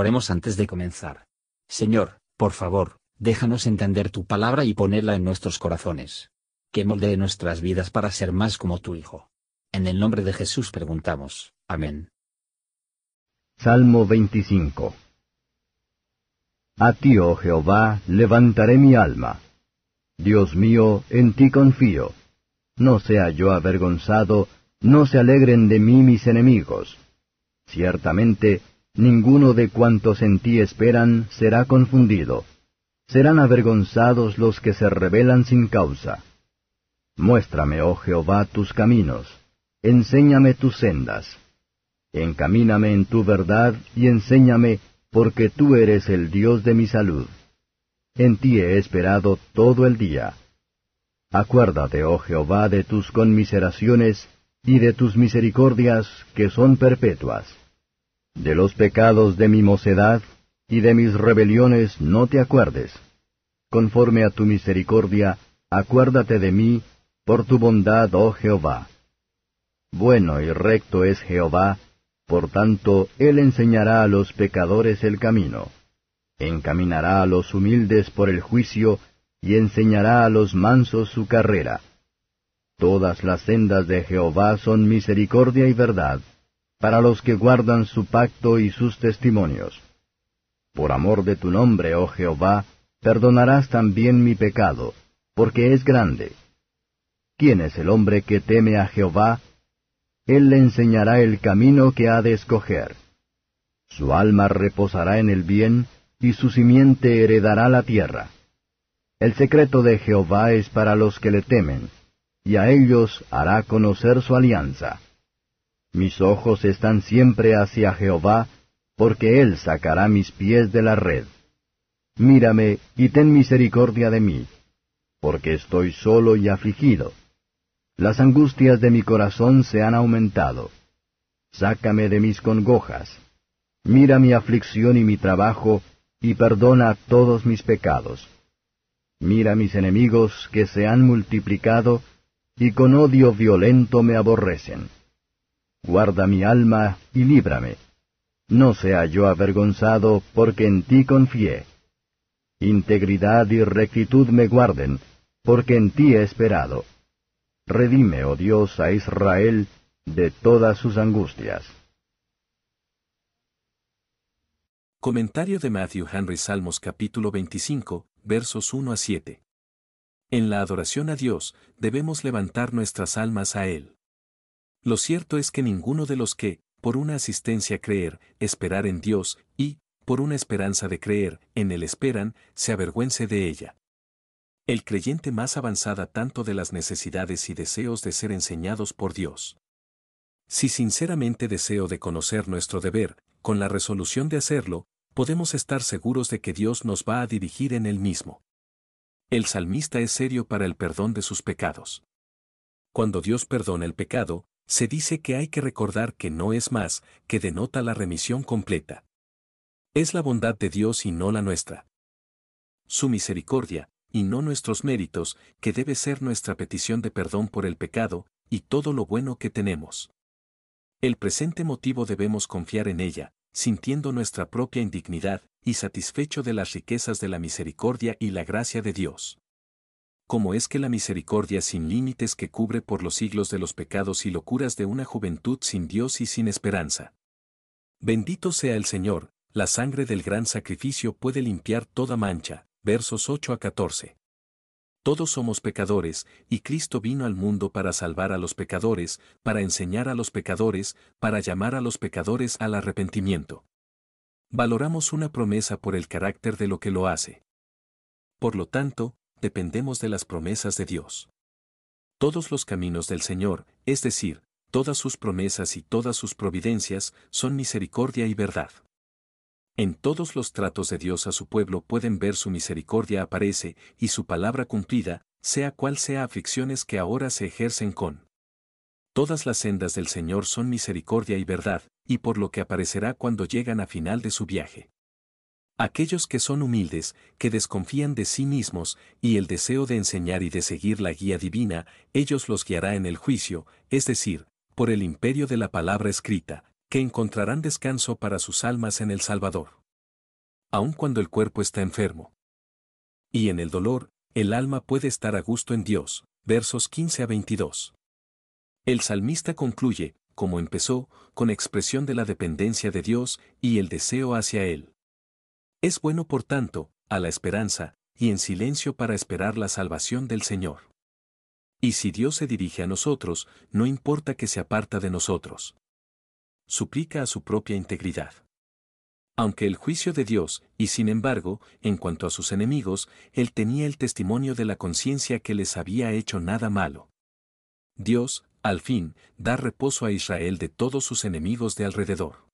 Oremos antes de comenzar. Señor, por favor, déjanos entender tu palabra y ponerla en nuestros corazones. Que moldee nuestras vidas para ser más como tu Hijo. En el nombre de Jesús preguntamos. Amén. Salmo 25 A ti, oh Jehová, levantaré mi alma. Dios mío, en ti confío. No sea yo avergonzado, no se alegren de mí mis enemigos. Ciertamente, ninguno de cuantos en ti esperan será confundido. Serán avergonzados los que se rebelan sin causa. Muéstrame, oh Jehová, tus caminos, enséñame tus sendas. Encamíname en tu verdad y enséñame, porque tú eres el Dios de mi salud. En ti he esperado todo el día. Acuérdate, oh Jehová, de tus conmiseraciones y de tus misericordias que son perpetuas. De los pecados de mi mocedad y de mis rebeliones no te acuerdes. Conforme a tu misericordia, acuérdate de mí, por tu bondad, oh Jehová. Bueno y recto es Jehová, por tanto, Él enseñará a los pecadores el camino. Encaminará a los humildes por el juicio, y enseñará a los mansos su carrera. Todas las sendas de Jehová son misericordia y verdad, para los que guardan su pacto y sus testimonios. Por amor de tu nombre, oh Jehová, perdonarás también mi pecado, porque es grande. ¿Quién es el hombre que teme a Jehová? Él le enseñará el camino que ha de escoger. Su alma reposará en el bien, y su simiente heredará la tierra. El secreto de Jehová es para los que le temen, y a ellos hará conocer su alianza. Mis ojos están siempre hacia Jehová, porque Él sacará mis pies de la red. Mírame y ten misericordia de mí, porque estoy solo y afligido. Las angustias de mi corazón se han aumentado. Sácame de mis congojas. Mira mi aflicción y mi trabajo, y perdona todos mis pecados. Mira mis enemigos que se han multiplicado, y con odio violento me aborrecen. Guarda mi alma y líbrame. No sea yo avergonzado, porque en ti confié. Integridad y rectitud me guarden, porque en ti he esperado. Redime, oh Dios, a Israel de todas sus angustias. Comentario de Matthew Henry Salmos capítulo 25, versos 1 a 7. En la adoración a Dios, debemos levantar nuestras almas a Él. Lo cierto es que ninguno de los que, por una asistencia creer, esperar en Dios, y, por una esperanza de creer, en Él esperan, se avergüence de ella el creyente más avanzada tanto de las necesidades y deseos de ser enseñados por Dios. Si sinceramente deseo de conocer nuestro deber, con la resolución de hacerlo, podemos estar seguros de que Dios nos va a dirigir en él mismo. El salmista es serio para el perdón de sus pecados. Cuando Dios perdona el pecado, se dice que hay que recordar que no es más, que denota la remisión completa. Es la bondad de Dios y no la nuestra. Su misericordia, y no nuestros méritos, que debe ser nuestra petición de perdón por el pecado, y todo lo bueno que tenemos. El presente motivo debemos confiar en ella, sintiendo nuestra propia indignidad, y satisfecho de las riquezas de la misericordia y la gracia de Dios. Como es que la misericordia sin límites que cubre por los siglos de los pecados y locuras de una juventud sin Dios y sin esperanza. Bendito sea el Señor, la sangre del gran sacrificio puede limpiar toda mancha, versos 8 a 14. Todos somos pecadores, y Cristo vino al mundo para salvar a los pecadores, para enseñar a los pecadores, para llamar a los pecadores al arrepentimiento. Valoramos una promesa por el carácter de lo que lo hace. Por lo tanto, dependemos de las promesas de Dios. Todos los caminos del Señor, es decir, todas sus promesas y todas sus providencias, son misericordia y verdad. En todos los tratos de Dios a su pueblo pueden ver su misericordia aparece y su palabra cumplida, sea cual sea aflicciones que ahora se ejercen con. Todas las sendas del Señor son misericordia y verdad, y por lo que aparecerá cuando llegan a final de su viaje. Aquellos que son humildes, que desconfían de sí mismos, y el deseo de enseñar y de seguir la guía divina, ellos los guiará en el juicio, es decir, por el imperio de la palabra escrita, que encontrarán descanso para sus almas en el Salvador. aun cuando el cuerpo está enfermo. Y en el dolor, el alma puede estar a gusto en Dios. Versos 15 a 22. El salmista concluye, como empezó, con expresión de la dependencia de Dios y el deseo hacia Él. Es bueno, por tanto, a la esperanza, y en silencio para esperar la salvación del Señor. Y si Dios se dirige a nosotros, no importa que se aparta de nosotros. Suplica a su propia integridad. Aunque el juicio de Dios, y sin embargo, en cuanto a sus enemigos, él tenía el testimonio de la conciencia que les había hecho nada malo. Dios, al fin, da reposo a Israel de todos sus enemigos de alrededor.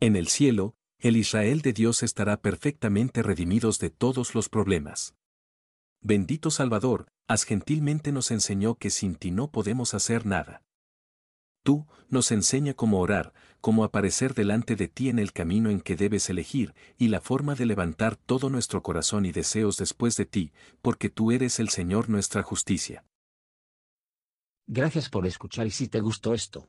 En el cielo, el Israel de Dios estará perfectamente redimidos de todos los problemas. Bendito Salvador, has gentilmente nos enseñó que sin ti no podemos hacer nada. Tú, nos enseña cómo orar, cómo aparecer delante de ti en el camino en que debes elegir, y la forma de levantar todo nuestro corazón y deseos después de ti, porque tú eres el Señor nuestra justicia. Gracias por escuchar y si te gustó esto,